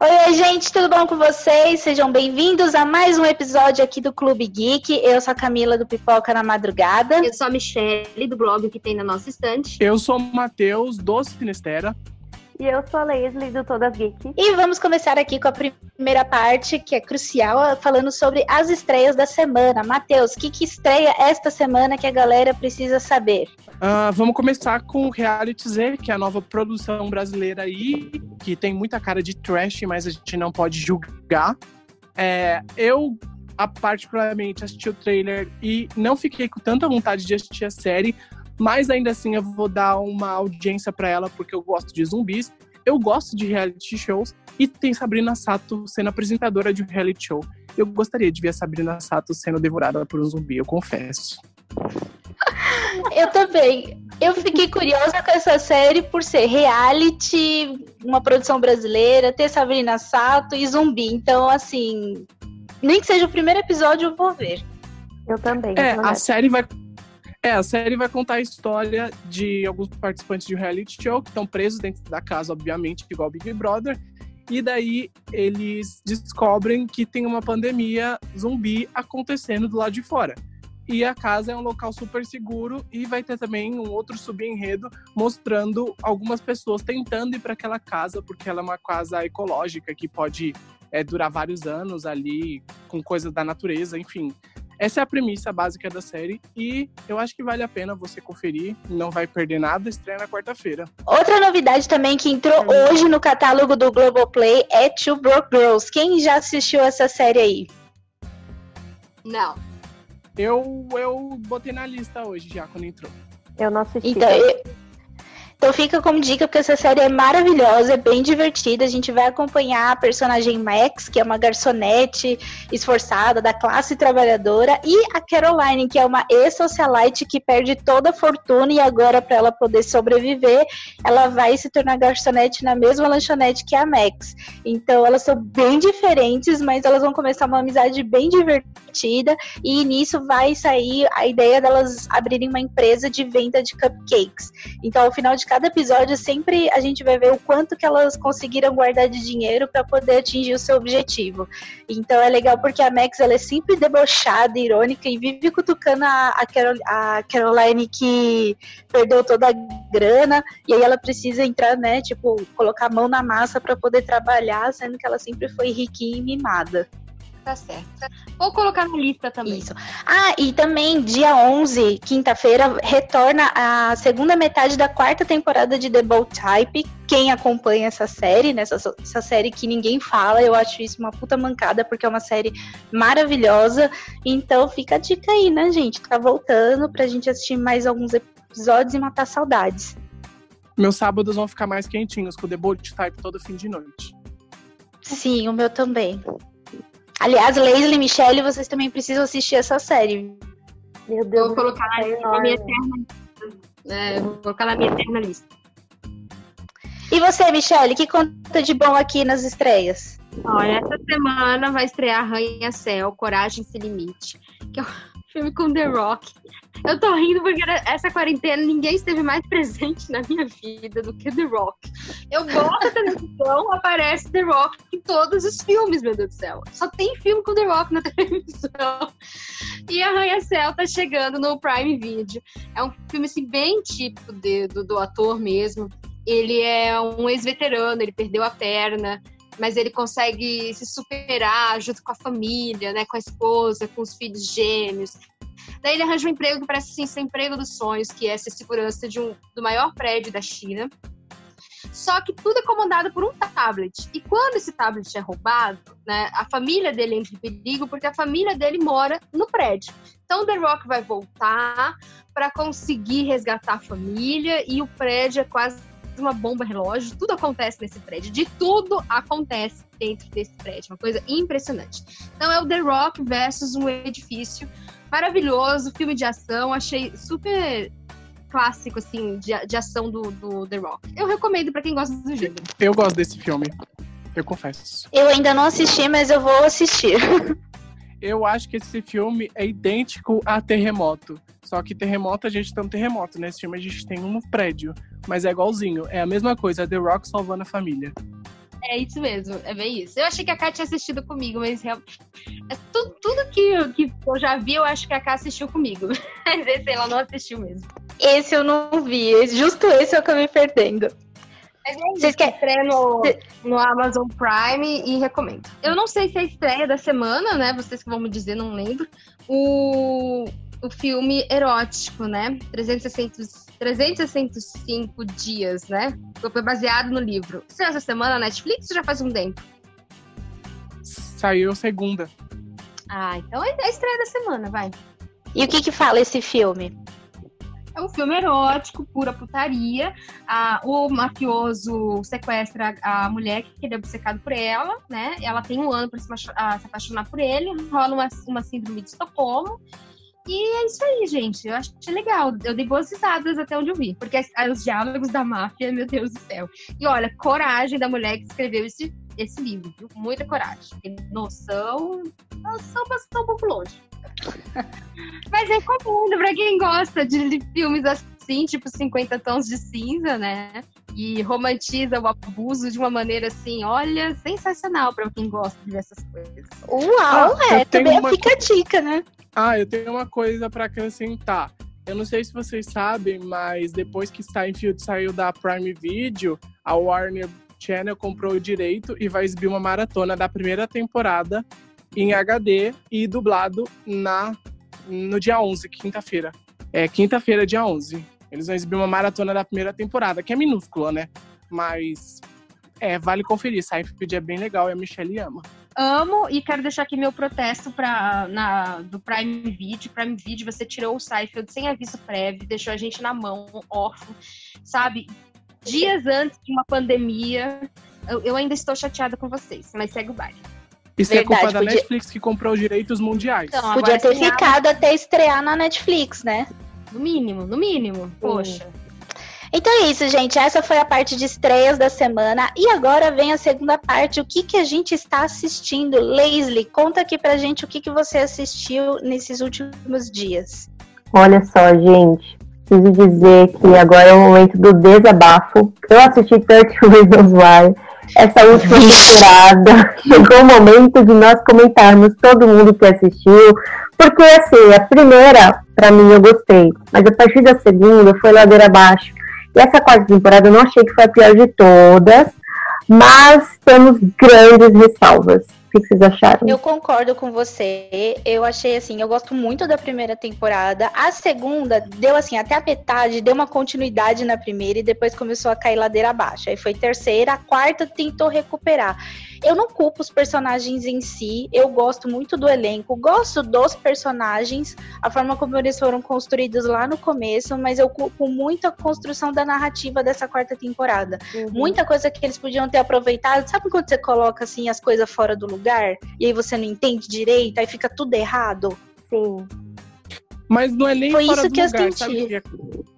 Oi, gente, tudo bom com vocês? Sejam bem-vindos a mais um episódio aqui do Clube Geek. Eu sou a Camila do Pipoca na Madrugada. Eu sou a Michelle do blog que tem na nossa estante. Eu sou o Matheus do Sinistera. E eu sou a Leslie do Todas Geek. E vamos começar aqui com a primeira parte, que é crucial, falando sobre as estreias da semana. Matheus, o que, que estreia esta semana que a galera precisa saber? Uh, vamos começar com o Reality Z, que é a nova produção brasileira aí, que tem muita cara de trash, mas a gente não pode julgar. É, eu, particularmente, assisti o trailer e não fiquei com tanta vontade de assistir a série, mas ainda assim eu vou dar uma audiência para ela porque eu gosto de zumbis, eu gosto de reality shows e tem Sabrina Sato sendo apresentadora de um reality show. Eu gostaria de ver a Sabrina Sato sendo devorada por um zumbi, eu confesso. Eu também. Eu fiquei curiosa com essa série por ser reality, uma produção brasileira, ter Sabrina Sato e zumbi. Então, assim, nem que seja o primeiro episódio, eu vou ver. Eu também. É, a série vai é, a série vai contar a história de alguns participantes de reality show que estão presos dentro da casa, obviamente, igual Big Brother. E daí eles descobrem que tem uma pandemia zumbi acontecendo do lado de fora. E a casa é um local super seguro e vai ter também um outro subenredo mostrando algumas pessoas tentando ir para aquela casa, porque ela é uma casa ecológica que pode é, durar vários anos ali, com coisas da natureza, enfim. Essa é a premissa básica da série e eu acho que vale a pena você conferir, não vai perder nada, estreia na quarta-feira. Outra novidade também que entrou hoje no catálogo do Globoplay é Two Broke Girls. Quem já assistiu essa série aí? Não. Eu, eu botei na lista hoje já, quando entrou. Eu não assisti. Então, eu, então fica como dica, porque essa série é maravilhosa, é bem divertida. A gente vai acompanhar a personagem Max, que é uma garçonete esforçada da classe trabalhadora, e a Caroline, que é uma ex-socialite que perde toda a fortuna e agora, para ela poder sobreviver, ela vai se tornar garçonete na mesma lanchonete que a Max. Então elas são bem diferentes, mas elas vão começar uma amizade bem divertida, e nisso vai sair a ideia delas abrirem uma empresa de venda de cupcakes. Então, ao final de cada episódio sempre a gente vai ver o quanto que elas conseguiram guardar de dinheiro para poder atingir o seu objetivo. Então é legal porque a Max ela é sempre debochada, irônica e vive cutucando a, a, Carol, a Caroline que perdeu toda a grana e aí ela precisa entrar, né, tipo, colocar a mão na massa para poder trabalhar, sendo que ela sempre foi riquinha e mimada tá certo. Vou colocar na lista também. Isso. Ah, e também dia 11, quinta-feira, retorna a segunda metade da quarta temporada de The Bold Type. Quem acompanha essa série, né, essa, essa série que ninguém fala, eu acho isso uma puta mancada, porque é uma série maravilhosa. Então fica a dica aí, né, gente? Tá voltando pra gente assistir mais alguns episódios e matar saudades. Meus sábados vão ficar mais quentinhos com o The Bold Type todo fim de noite. Sim, o meu também. Aliás, Leslie e Michelle, vocês também precisam assistir essa série. Meu Deus. Vou colocar na minha eterna, é, vou colocar na minha eterna lista. E você, Michelle, que conta de bom aqui nas estreias? Olha, essa semana vai estrear Rainha Céu, Coragem Sem Limite, que é filme com The Rock. Eu tô rindo porque essa quarentena ninguém esteve mais presente na minha vida do que The Rock. Eu boto a televisão, aparece The Rock em todos os filmes, meu Deus do céu. Só tem filme com The Rock na televisão. E Arranha-Céu tá chegando no Prime Video. É um filme assim, bem típico de, do, do ator mesmo. Ele é um ex-veterano, ele perdeu a perna mas ele consegue se superar junto com a família, né, com a esposa, com os filhos gêmeos. Daí ele arranja um emprego que parece assim, ser emprego dos sonhos, que é ser segurança de um, do maior prédio da China. Só que tudo é comandado por um tablet. E quando esse tablet é roubado, né, a família dele entra em perigo porque a família dele mora no prédio. Então The Rock vai voltar para conseguir resgatar a família e o prédio é quase uma bomba relógio, tudo acontece nesse prédio, de tudo acontece dentro desse prédio, uma coisa impressionante. Então é o The Rock versus um edifício maravilhoso, filme de ação, achei super clássico, assim, de, de ação do, do The Rock. Eu recomendo para quem gosta do gênero. Eu gosto desse filme, eu confesso. Eu ainda não assisti, mas eu vou assistir. eu acho que esse filme é idêntico a Terremoto. Só que Terremoto a gente tem um terremoto, nesse filme a gente tem um prédio. Mas é igualzinho, é a mesma coisa, é The Rock salvando a família. É isso mesmo, é bem isso. Eu achei que a Ká tinha assistido comigo, mas real... é tudo, tudo que, que eu já vi, eu acho que a Ká assistiu comigo. Mas esse ela não assistiu mesmo. Esse eu não vi, justo esse eu acabei perdendo. Mas é Vocês querem estreia no, no Amazon Prime e recomendo. Eu não sei se é a estreia da semana, né? Vocês que vão me dizer, não lembro. O, o filme erótico, né? 360, 365 dias, né? Foi baseado no livro. Estreia essa semana na Netflix ou já faz um tempo? Saiu segunda. Ah, então é a estreia da semana, vai. E o que que fala esse filme? É um filme erótico, pura putaria. Ah, o mafioso sequestra a mulher que ele é obcecado por ela, né? Ela tem um ano para se, se, apaixonar por ele, rola uma, uma síndrome de Estocolmo. E é isso aí, gente. Eu achei legal. Eu dei boas risadas até onde eu vi. Porque os diálogos da máfia, meu Deus do céu. E olha, coragem da mulher que escreveu esse, esse livro, viu? Muita coragem. Noção. Noção passou um pouco longe. Mas é comum pra quem gosta de filmes assim, tipo 50 tons de cinza, né? E romantiza o abuso de uma maneira assim, olha, sensacional pra quem gosta de ver essas coisas. Uau, ah, é, também uma... fica a dica, né? Ah, eu tenho uma coisa para acrescentar. Eu não sei se vocês sabem, mas depois que Steinfeld saiu da Prime Video, a Warner Channel comprou o direito e vai exibir uma maratona da primeira temporada em HD e dublado na no dia 11, quinta-feira. É quinta-feira, dia 11. Eles vão exibir uma maratona da primeira temporada, que é minúscula, né? Mas é, vale conferir. Seinfeld é bem legal e a Michelle ama. Amo e quero deixar aqui meu protesto pra, na, do Prime Video. Prime Video, você tirou o Seinfeld sem aviso prévio, deixou a gente na mão, órfão, sabe? Dias antes de uma pandemia. Eu, eu ainda estou chateada com vocês, mas segue o baile. Isso Verdade, é culpa da podia... Netflix que comprou os direitos mundiais. Então, podia ter ficado até estrear na Netflix, né? No mínimo, no mínimo. Poxa. Então é isso, gente. Essa foi a parte de estreias da semana. E agora vem a segunda parte. O que, que a gente está assistindo? Leslie, conta aqui pra gente o que, que você assistiu nesses últimos dias. Olha só, gente. Preciso dizer que agora é o momento do desabafo. Eu assisti 30 Reasons Why essa última temporada. Chegou o momento de nós comentarmos todo mundo que assistiu. Porque, assim, a primeira, para mim, eu gostei. Mas a partir da segunda, foi ladeira abaixo. Essa quarta temporada eu não achei que foi a pior de todas. Mas temos grandes ressalvas. O que vocês acharam? Eu concordo com você. Eu achei assim, eu gosto muito da primeira temporada. A segunda deu assim, até a metade, deu uma continuidade na primeira e depois começou a cair ladeira abaixo. Aí foi terceira, a quarta tentou recuperar. Eu não culpo os personagens em si, eu gosto muito do elenco, gosto dos personagens, a forma como eles foram construídos lá no começo, mas eu culpo muito a construção da narrativa dessa quarta temporada. Uhum. Muita coisa que eles podiam ter aproveitado. Sabe quando você coloca assim as coisas fora do lugar e aí você não entende direito, aí fica tudo errado? Sim. Mas não é nem Foi fora isso do que lugar, eu senti. Sabe?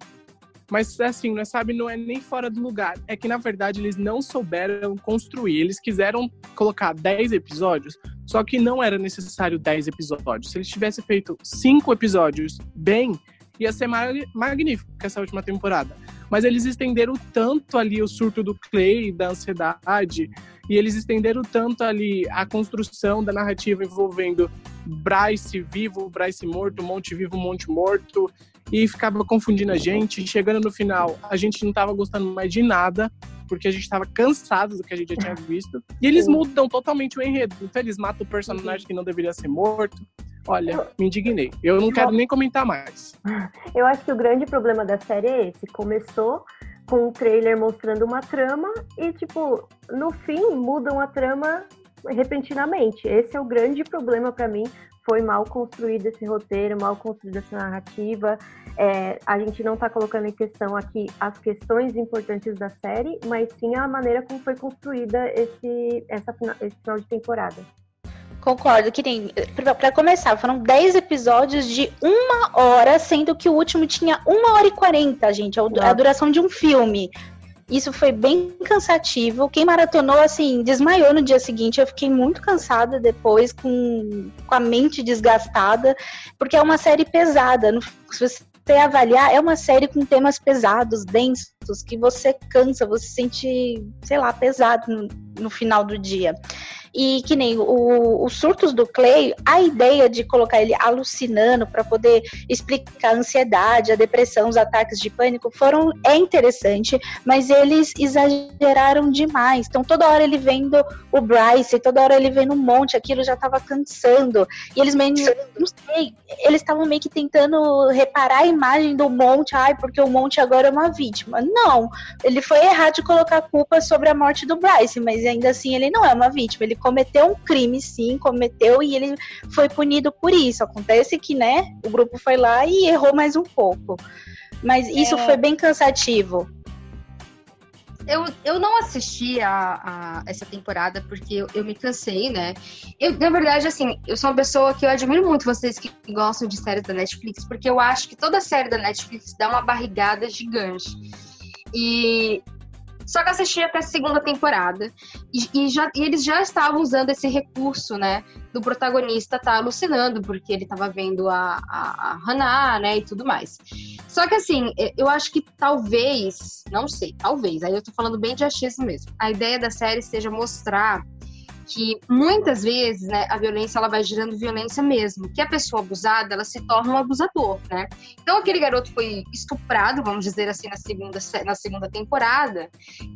Mas assim, não é, sabe, não é nem fora do lugar. É que na verdade eles não souberam construir. Eles quiseram colocar 10 episódios, só que não era necessário 10 episódios. Se eles tivessem feito 5 episódios bem, ia ser magnífico essa última temporada. Mas eles estenderam tanto ali o surto do Clay, da ansiedade, e eles estenderam tanto ali a construção da narrativa envolvendo Bryce vivo, Bryce morto, Monte vivo, Monte morto, e ficava confundindo a gente. Chegando no final, a gente não estava gostando mais de nada, porque a gente estava cansado do que a gente já tinha visto. E eles mudam totalmente o enredo. Então eles matam o personagem que não deveria ser morto. Olha, me indignei. Eu não quero nem comentar mais. Eu acho que o grande problema da série é esse. Começou com o trailer mostrando uma trama e, tipo, no fim mudam a trama repentinamente. Esse é o grande problema para mim. Foi mal construído esse roteiro, mal construída essa narrativa. É, a gente não está colocando em questão aqui as questões importantes da série, mas sim a maneira como foi construída esse, essa, esse final de temporada. Concordo, que. Para começar, foram 10 episódios de uma hora, sendo que o último tinha uma hora e quarenta, gente. É a duração de um filme. Isso foi bem cansativo. Quem maratonou, assim, desmaiou no dia seguinte. Eu fiquei muito cansada depois, com, com a mente desgastada, porque é uma série pesada. Se você avaliar, é uma série com temas pesados, densos, que você cansa, você se sente, sei lá, pesado no, no final do dia. E que nem o, os surtos do Clay, a ideia de colocar ele alucinando para poder explicar a ansiedade, a depressão, os ataques de pânico foram é interessante, mas eles exageraram demais. Então toda hora ele vendo o Bryce, toda hora ele vendo um monte, aquilo já estava cansando. E eles meio, não sei, eles estavam meio que tentando reparar a imagem do monte, ai, porque o monte agora é uma vítima. Não, ele foi errar de colocar a culpa sobre a morte do Bryce, mas ainda assim ele não é uma vítima. Ele cometeu um crime, sim, cometeu e ele foi punido por isso. Acontece que, né, o grupo foi lá e errou mais um pouco. Mas isso é... foi bem cansativo. Eu, eu não assisti a, a essa temporada porque eu, eu, me cansei, né? Eu, na verdade, assim, eu sou uma pessoa que eu admiro muito vocês que gostam de séries da Netflix, porque eu acho que toda série da Netflix dá uma barrigada gigante. E só que assisti até a segunda temporada e, e, já, e eles já estavam usando esse recurso, né? Do protagonista tá alucinando, porque ele estava vendo a, a, a Hannah, né? E tudo mais. Só que assim, eu acho que talvez, não sei, talvez, aí eu tô falando bem de achismo mesmo. A ideia da série seja mostrar que muitas vezes, né, a violência ela vai gerando violência mesmo, que a pessoa abusada, ela se torna um abusador, né? Então aquele garoto foi estuprado, vamos dizer assim, na segunda, na segunda temporada,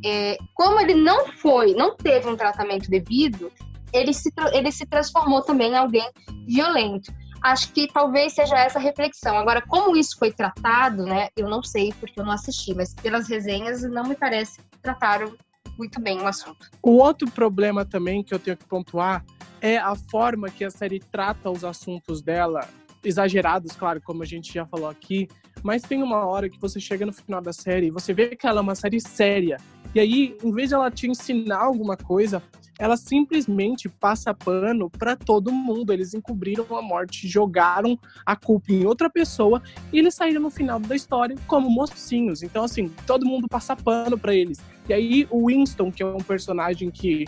é, como ele não foi, não teve um tratamento devido, ele se, ele se transformou também em alguém violento. Acho que talvez seja essa reflexão. Agora, como isso foi tratado, né? Eu não sei porque eu não assisti, mas pelas resenhas não me parece que trataram muito bem o assunto. O outro problema também que eu tenho que pontuar é a forma que a série trata os assuntos dela, exagerados, claro, como a gente já falou aqui, mas tem uma hora que você chega no final da série e você vê que ela é uma série séria. E aí, em vez de ela te ensinar alguma coisa, ela simplesmente passa pano para todo mundo. Eles encobriram a morte, jogaram a culpa em outra pessoa e eles saíram no final da história como mocinhos. Então, assim, todo mundo passa pano para eles. E aí, o Winston, que é um personagem que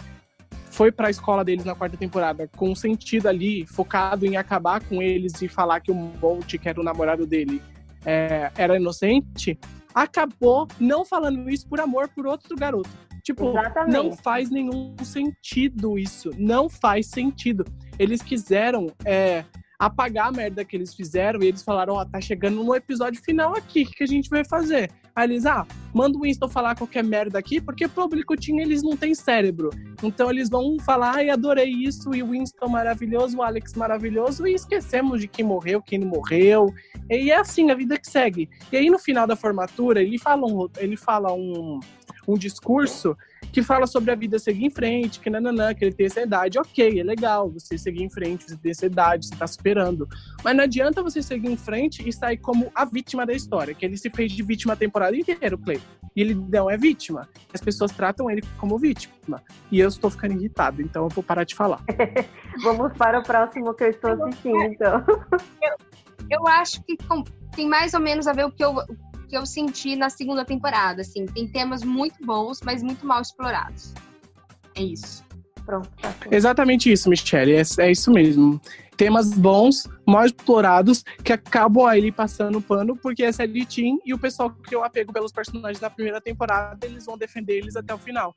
foi para a escola deles na quarta temporada com sentido ali, focado em acabar com eles e falar que o Bolt, que era o namorado dele, é, era inocente, acabou não falando isso por amor por outro garoto. Tipo, Exatamente. não faz nenhum sentido isso. Não faz sentido. Eles quiseram é, apagar a merda que eles fizeram e eles falaram: Ó, oh, tá chegando no episódio final aqui, o que a gente vai fazer? Aí eles, ah, manda o Winston falar qualquer merda aqui, porque público tinha, eles não têm cérebro. Então eles vão falar, ai, adorei isso, e o Winston maravilhoso, o Alex maravilhoso, e esquecemos de quem morreu, quem não morreu. E é assim a vida que segue. E aí no final da formatura, ele fala um, ele fala um, um discurso que fala sobre a vida seguir em frente, que nananã, que ele tem essa idade. Ok, é legal você seguir em frente, você tem essa idade, você tá superando. Mas não adianta você seguir em frente e sair como a vítima da história, que ele se fez de vítima a temporada inteira, o Clay. E ele não é vítima. As pessoas tratam ele como vítima. E eu estou ficando irritado, então eu vou parar de falar. Vamos para o próximo que eu estou assistindo, então. Eu, eu acho que tem mais ou menos a ver o que eu, que eu senti na segunda temporada. Assim, tem temas muito bons, mas muito mal explorados. É isso. Pronto. Tá Exatamente isso, Michelle. É, é isso mesmo. Temas bons, mal explorados, que acabam aí passando pano, porque essa é Team e o pessoal que eu apego pelos personagens da primeira temporada, eles vão defender eles até o final.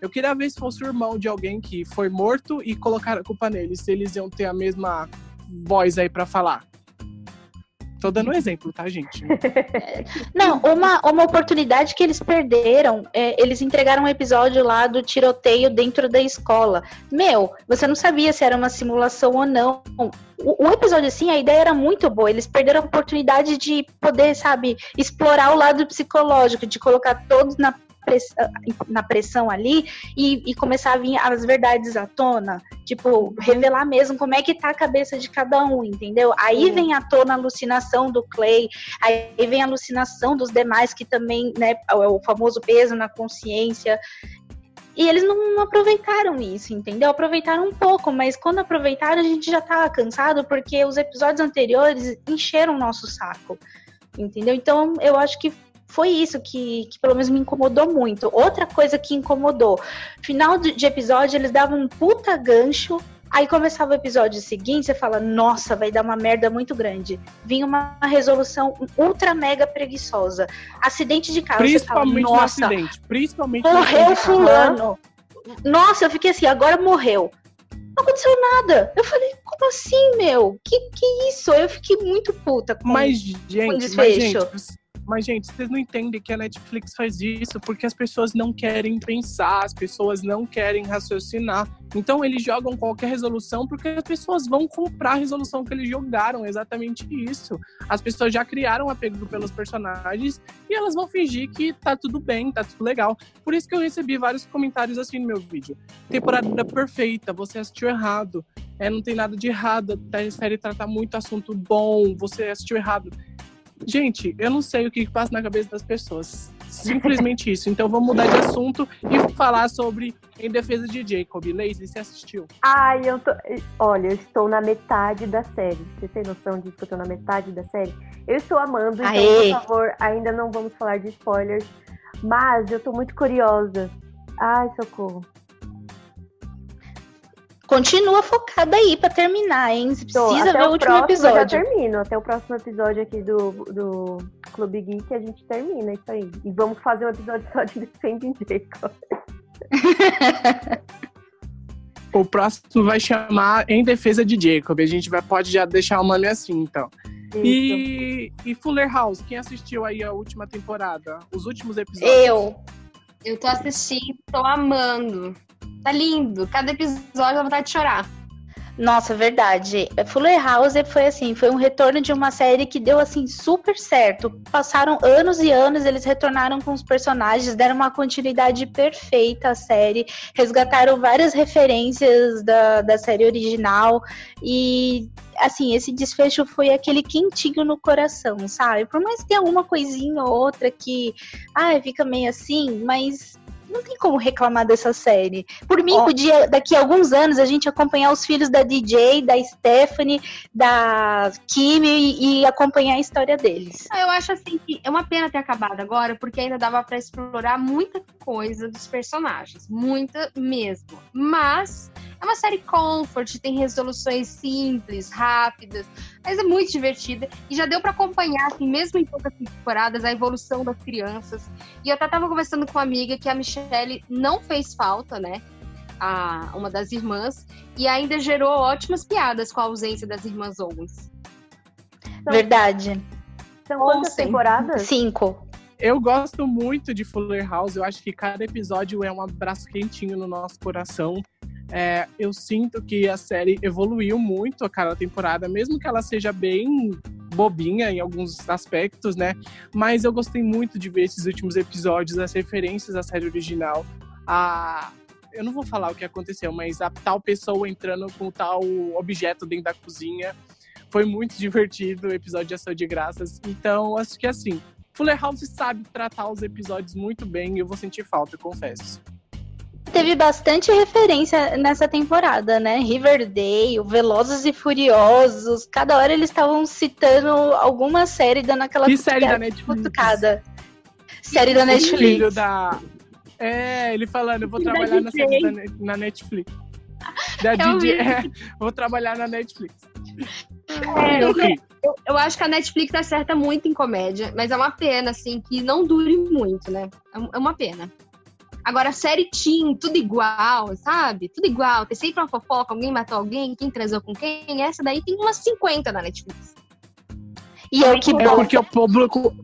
Eu queria ver se fosse o irmão de alguém que foi morto e colocar a culpa neles, se eles iam ter a mesma voz aí para falar. Tô dando um exemplo, tá, gente? Não, uma, uma oportunidade que eles perderam, é, eles entregaram um episódio lá do tiroteio dentro da escola. Meu, você não sabia se era uma simulação ou não. O, o episódio, assim, a ideia era muito boa. Eles perderam a oportunidade de poder, sabe, explorar o lado psicológico, de colocar todos na pressão, na pressão ali e, e, começar a vir as verdades à tona. Tipo, revelar mesmo como é que tá a cabeça de cada um, entendeu? Aí vem à tona a alucinação do Clay, aí vem a alucinação dos demais que também, né, é o famoso peso na consciência. E eles não aproveitaram isso, entendeu? Aproveitaram um pouco, mas quando aproveitaram, a gente já tava cansado porque os episódios anteriores encheram o nosso saco, entendeu? Então eu acho que foi isso que, que pelo menos me incomodou muito. Outra coisa que incomodou, final de, episódio eles davam um puta gancho Aí começava o episódio seguinte, você fala, nossa, vai dar uma merda muito grande. Vinha uma resolução ultra mega preguiçosa. Acidente de carro, Principalmente você fala, no nossa, acidente. Principalmente morreu fulano. Nossa, eu fiquei assim, agora morreu. Não aconteceu nada. Eu falei, como assim, meu? Que que isso? Eu fiquei muito puta com Mas, gente, mas, desfecho. gente, mas, gente, vocês não entendem que a Netflix faz isso porque as pessoas não querem pensar, as pessoas não querem raciocinar. Então, eles jogam qualquer resolução porque as pessoas vão comprar a resolução que eles jogaram. Exatamente isso. As pessoas já criaram apego pelos personagens e elas vão fingir que tá tudo bem, tá tudo legal. Por isso que eu recebi vários comentários assim no meu vídeo. Temporada perfeita, você assistiu errado. É, não tem nada de errado. A série trata muito assunto bom, você assistiu errado. Gente, eu não sei o que passa na cabeça das pessoas. Simplesmente isso. Então vamos mudar de assunto e falar sobre Em Defesa de Jacob. Lazy, você assistiu? Ai, eu tô. Olha, eu estou na metade da série. Você tem noção disso que eu tô na metade da série? Eu estou amando, então, Aê! por favor, ainda não vamos falar de spoilers. Mas eu tô muito curiosa. Ai, socorro. Continua focada aí pra terminar, hein? Você precisa até ver o, o último próximo eu já episódio. termino. Até o próximo episódio aqui do, do Clube Geek a gente termina isso aí. E vamos fazer um episódio só de Defending Jacob. O próximo vai chamar Em Defesa de Jacob. A gente vai, pode já deixar o nome assim, então. Isso. E, e Fuller House, quem assistiu aí a última temporada? Os últimos episódios? Eu. Eu tô assistindo, tô amando. Tá lindo. Cada episódio dá vontade de chorar. Nossa, verdade. Fuller House foi assim, foi um retorno de uma série que deu assim super certo. Passaram anos e anos, eles retornaram com os personagens, deram uma continuidade perfeita à série, resgataram várias referências da, da série original e assim, esse desfecho foi aquele quentinho no coração, sabe? Por mais que tenha uma coisinha ou outra que, ah, fica meio assim, mas não tem como reclamar dessa série. Por mim, Ó. podia, daqui a alguns anos, a gente acompanhar os filhos da DJ, da Stephanie, da Kimi e, e acompanhar a história deles. Ah, Eu acho assim que é uma pena ter acabado agora, porque ainda dava pra explorar muita coisa dos personagens. Muita mesmo. Mas é uma série comfort, tem resoluções simples, rápidas, mas é muito divertida. E já deu pra acompanhar, assim, mesmo em poucas temporadas, a evolução das crianças. E eu até tava conversando com uma amiga que a Michelle não fez falta, né? A, uma das irmãs, e ainda gerou ótimas piadas com a ausência das irmãs Owens. Então, Verdade. São quantas temporadas? Cinco. Eu gosto muito de Fuller House. Eu acho que cada episódio é um abraço quentinho no nosso coração. É, eu sinto que a série evoluiu muito a cada temporada, mesmo que ela seja bem bobinha em alguns aspectos, né? Mas eu gostei muito de ver esses últimos episódios, as referências à série original. A... Eu não vou falar o que aconteceu, mas a tal pessoa entrando com tal objeto dentro da cozinha. Foi muito divertido o episódio de Ação de Graças. Então, acho que assim, Fuller House sabe tratar os episódios muito bem e eu vou sentir falta, eu confesso. Teve bastante referência nessa temporada, né? Riverdale, Velozes e Furiosos. Cada hora eles estavam citando alguma série, dando aquela E série da cutucada- Netflix? cutucada. Série da Netflix. da... É, ele falando, eu vou trabalhar na, série da na Netflix. Da DJ, vi. é, vou trabalhar na Netflix. É, eu ri. Eu, eu acho que a Netflix acerta muito em comédia, mas é uma pena, assim, que não dure muito, né? É É uma pena. Agora, série teen, tudo igual, sabe? Tudo igual. Tem sempre uma fofoca, alguém matou alguém, quem transou com quem. Essa daí tem umas 50 na Netflix. E é o que É porque o público.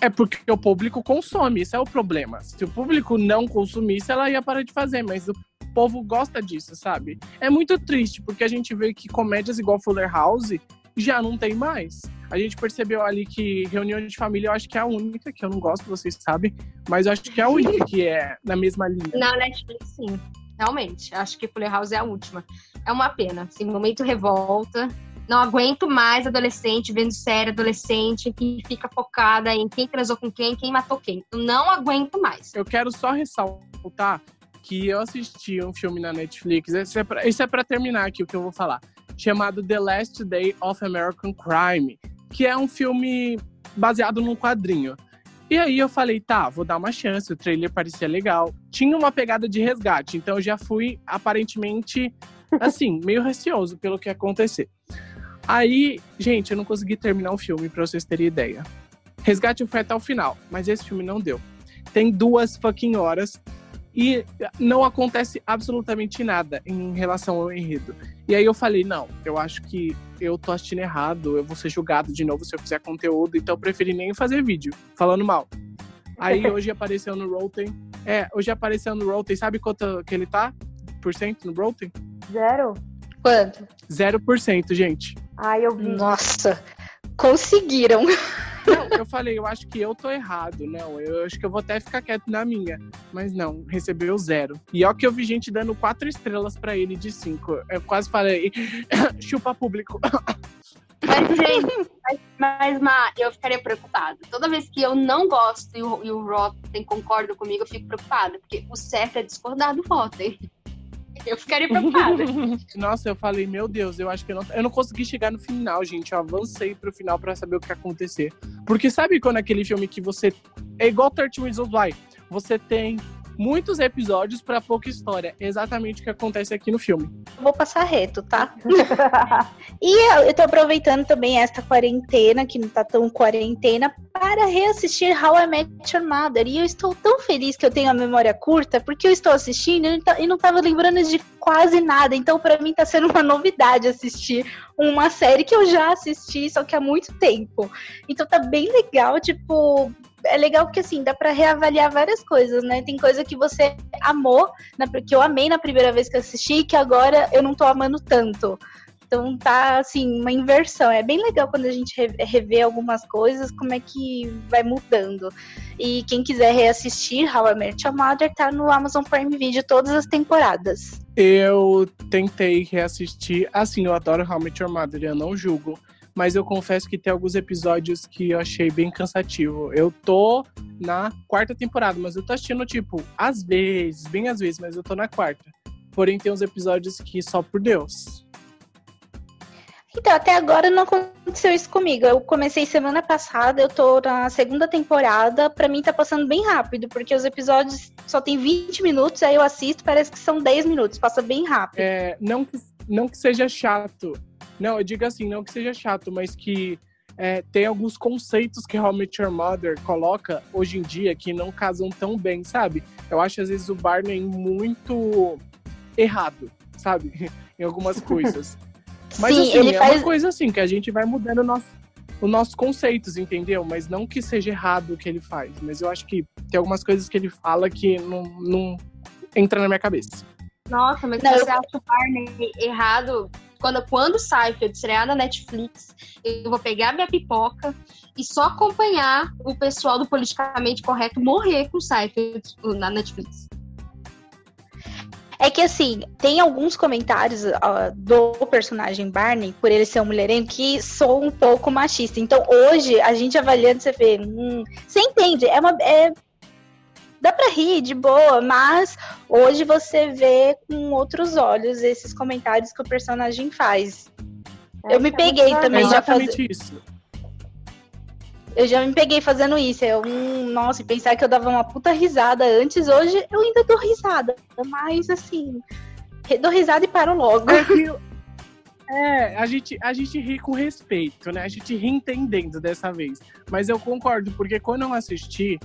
É porque o público consome, isso é o problema. Se o público não consumisse, ela ia parar de fazer, mas o povo gosta disso, sabe? É muito triste, porque a gente vê que comédias igual Fuller House já não tem mais. A gente percebeu ali que Reunião de Família eu acho que é a única, que eu não gosto, vocês sabem, mas eu acho que é a única que é na mesma linha. Na Netflix, sim. Realmente. Acho que Fuller House é a última. É uma pena. Assim, momento revolta. Não aguento mais adolescente vendo série adolescente que fica focada em quem transou com quem, quem matou quem. Eu não aguento mais. Eu quero só ressaltar que eu assisti um filme na Netflix, isso é isso é pra terminar aqui o que eu vou falar, chamado The Last Day of American Crime, que é um filme baseado num quadrinho. E aí eu falei, tá, vou dar uma chance, o trailer parecia legal. Tinha uma pegada de resgate, então eu já fui aparentemente, assim, meio receoso pelo que ia acontecer. Aí, gente, eu não consegui terminar o filme, pra vocês terem ideia. Resgate foi até o final, mas esse filme não deu. Tem duas fucking horas e não acontece absolutamente nada em relação ao enredo. E aí eu falei, não, eu acho que eu tô assistindo errado, eu vou ser julgado de novo se eu fizer conteúdo, então eu preferi nem fazer vídeo, falando mal. Aí hoje apareceu no Rotten. É, hoje apareceu no Rotten, sabe quanto que ele tá? Por cento no Rotten? Zero? Quanto? 0%, gente. Ai, eu vi. Nossa, conseguiram. Eu falei, eu acho que eu tô errado. Não, eu acho que eu vou até ficar quieto na minha. Mas não, recebeu zero. E ó que eu vi gente dando quatro estrelas pra ele de cinco. Eu quase falei, chupa público. Mas, gente, mas, mas Ma, eu ficaria preocupada. Toda vez que eu não gosto e o, e o Rotten concorda comigo, eu fico preocupada. Porque o certo é discordar do Rotten. Eu ficaria preocupada. Nossa, eu falei, meu Deus, eu acho que eu não, eu não consegui chegar no final, gente. Eu avancei pro final pra saber o que ia acontecer. Porque sabe quando aquele filme que você. É igual 13 Reasons Why. Você tem muitos episódios pra pouca história. Exatamente o que acontece aqui no filme. Vou passar reto, tá? E eu, eu tô aproveitando também esta quarentena, que não tá tão quarentena, para reassistir How I Met Your Mother. E eu estou tão feliz que eu tenho a memória curta, porque eu estou assistindo e não tá- tava lembrando de quase nada. Então, pra mim, tá sendo uma novidade assistir uma série que eu já assisti, só que há muito tempo. Então tá bem legal, tipo. É legal porque assim, dá pra reavaliar várias coisas, né? Tem coisa que você amou, na- que eu amei na primeira vez que assisti, e que agora eu não tô amando tanto. Então tá assim, uma inversão. É bem legal quando a gente re- revê algumas coisas, como é que vai mudando. E quem quiser reassistir How I Met Your Mother tá no Amazon Prime Video todas as temporadas. Eu tentei reassistir. Assim, eu adoro How I Met Your Mother, eu não julgo. Mas eu confesso que tem alguns episódios que eu achei bem cansativo. Eu tô na quarta temporada, mas eu tô assistindo, tipo, às vezes, bem às vezes, mas eu tô na quarta. Porém, tem uns episódios que só por Deus. Então, até agora não aconteceu isso comigo. Eu comecei semana passada, eu tô na segunda temporada. Pra mim tá passando bem rápido, porque os episódios só tem 20 minutos, aí eu assisto, parece que são 10 minutos, passa bem rápido. É, não, que, não que seja chato. Não, eu digo assim, não que seja chato, mas que é, tem alguns conceitos que How I Met Your Mother coloca hoje em dia que não casam tão bem, sabe? Eu acho às vezes o Barney muito errado, sabe? em algumas coisas. Mas Sim, assim, é faz. uma coisa assim, que a gente vai mudando o nosso, os nossos conceitos, entendeu? Mas não que seja errado o que ele faz. Mas eu acho que tem algumas coisas que ele fala que não, não entra na minha cabeça. Nossa, mas Não, você eu- acha o Barney errado? Quando, quando eu estrear na Netflix, eu vou pegar minha pipoca e só acompanhar o pessoal do politicamente correto morrer com o Seinfeld na Netflix. É que assim, tem alguns comentários ó, do personagem Barney, por ele ser um mulherengo, que sou um pouco machista. Então hoje, a gente avaliando, você vê. hum, você entende, é uma. é- dá pra rir de boa, mas hoje você vê com outros olhos esses comentários que o personagem faz. Eu me peguei É também já faz- exatamente isso. Eu já me peguei fazendo isso. Eu, hum, nossa, e pensar que eu dava uma puta risada antes, hoje eu ainda dou risada. Mas assim, dou risada e paro logo. É, é, a gente, a gente ri com respeito, né? A gente ri entendendo dessa vez. Mas eu concordo, porque quando eu assisti,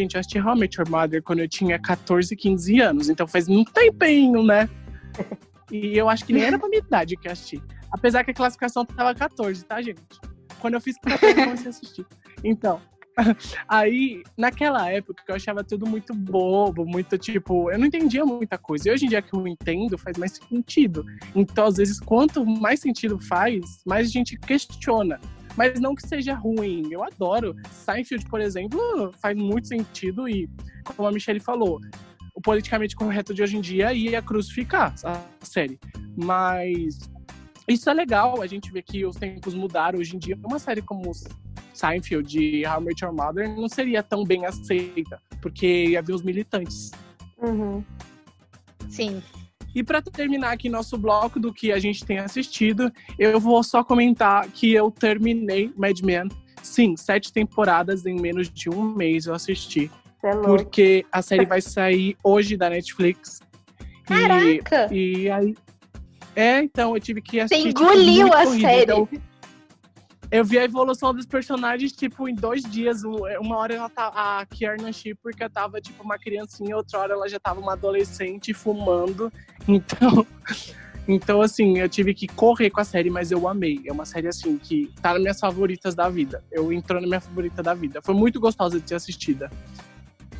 gente, eu assisti How I Met Your Mother quando eu tinha 14, 15 anos. Então faz muito tempinho, né? E eu acho que nem era pra minha idade que eu assisti. Apesar que a classificação tava 14, tá, gente? Quando eu fiz 14, eu comecei a assistir. Então, aí, naquela época, eu achava tudo muito bobo, muito tipo, eu não entendia muita coisa. E hoje em dia que eu entendo, faz mais sentido. Então, às vezes, quanto mais sentido faz, mais a gente questiona. Mas não que seja ruim. Eu adoro. Seinfeld, por exemplo, faz muito sentido e, como a Michelle falou, o politicamente correto de hoje em dia ia crucificar a série. Mas isso é legal, a gente vê que os tempos mudaram. Hoje em dia, uma série como Seinfeld e How I Met Your Mother não seria tão bem aceita, porque ia haver os militantes. Uhum. Sim. E para terminar aqui nosso bloco do que a gente tem assistido, eu vou só comentar que eu terminei Mad Men sim, sete temporadas em menos de um mês eu assisti. Você é. Porque a série vai sair hoje da Netflix. E- Caraca! E, aí. É, então eu tive que assistir. tipo, engoliu muito a corrido. série. Então, eu vi a evolução dos personagens, tipo, em dois dias. Um- Uma hora ela tá, a Kiernan Shipper tava, tipo, uma criancinha, outra hora ela já tava uma adolescente fumando. Então, então, assim, eu tive que correr com a série, mas eu amei. É uma série, assim, que tá nas minhas favoritas da vida. Eu entrou na minha favorita da vida. Foi muito gostosa de ser assistida.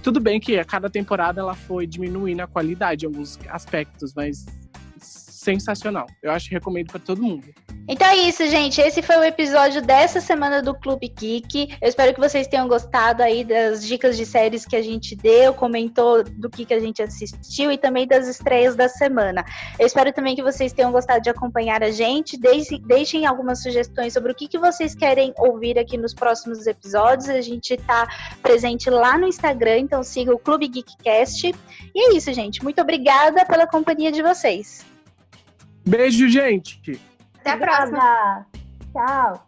Tudo bem que a cada temporada ela foi diminuindo a qualidade em alguns aspectos, mas sensacional. Eu acho que recomendo pra todo mundo. Então é isso, gente. Esse foi o episódio dessa semana do Clube Geek. Eu espero que vocês tenham gostado aí das dicas de séries que a gente deu, comentou do que, que a gente assistiu e também das estreias da semana. Eu espero também que vocês tenham gostado de acompanhar a gente. Deixem, deixem algumas sugestões sobre o que, que vocês querem ouvir aqui nos próximos episódios. A gente tá presente lá no Instagram, então siga o Clube Geekcast. E é isso, gente. Muito obrigada pela companhia de vocês. Beijo, gente! Até a próxima. Tchau.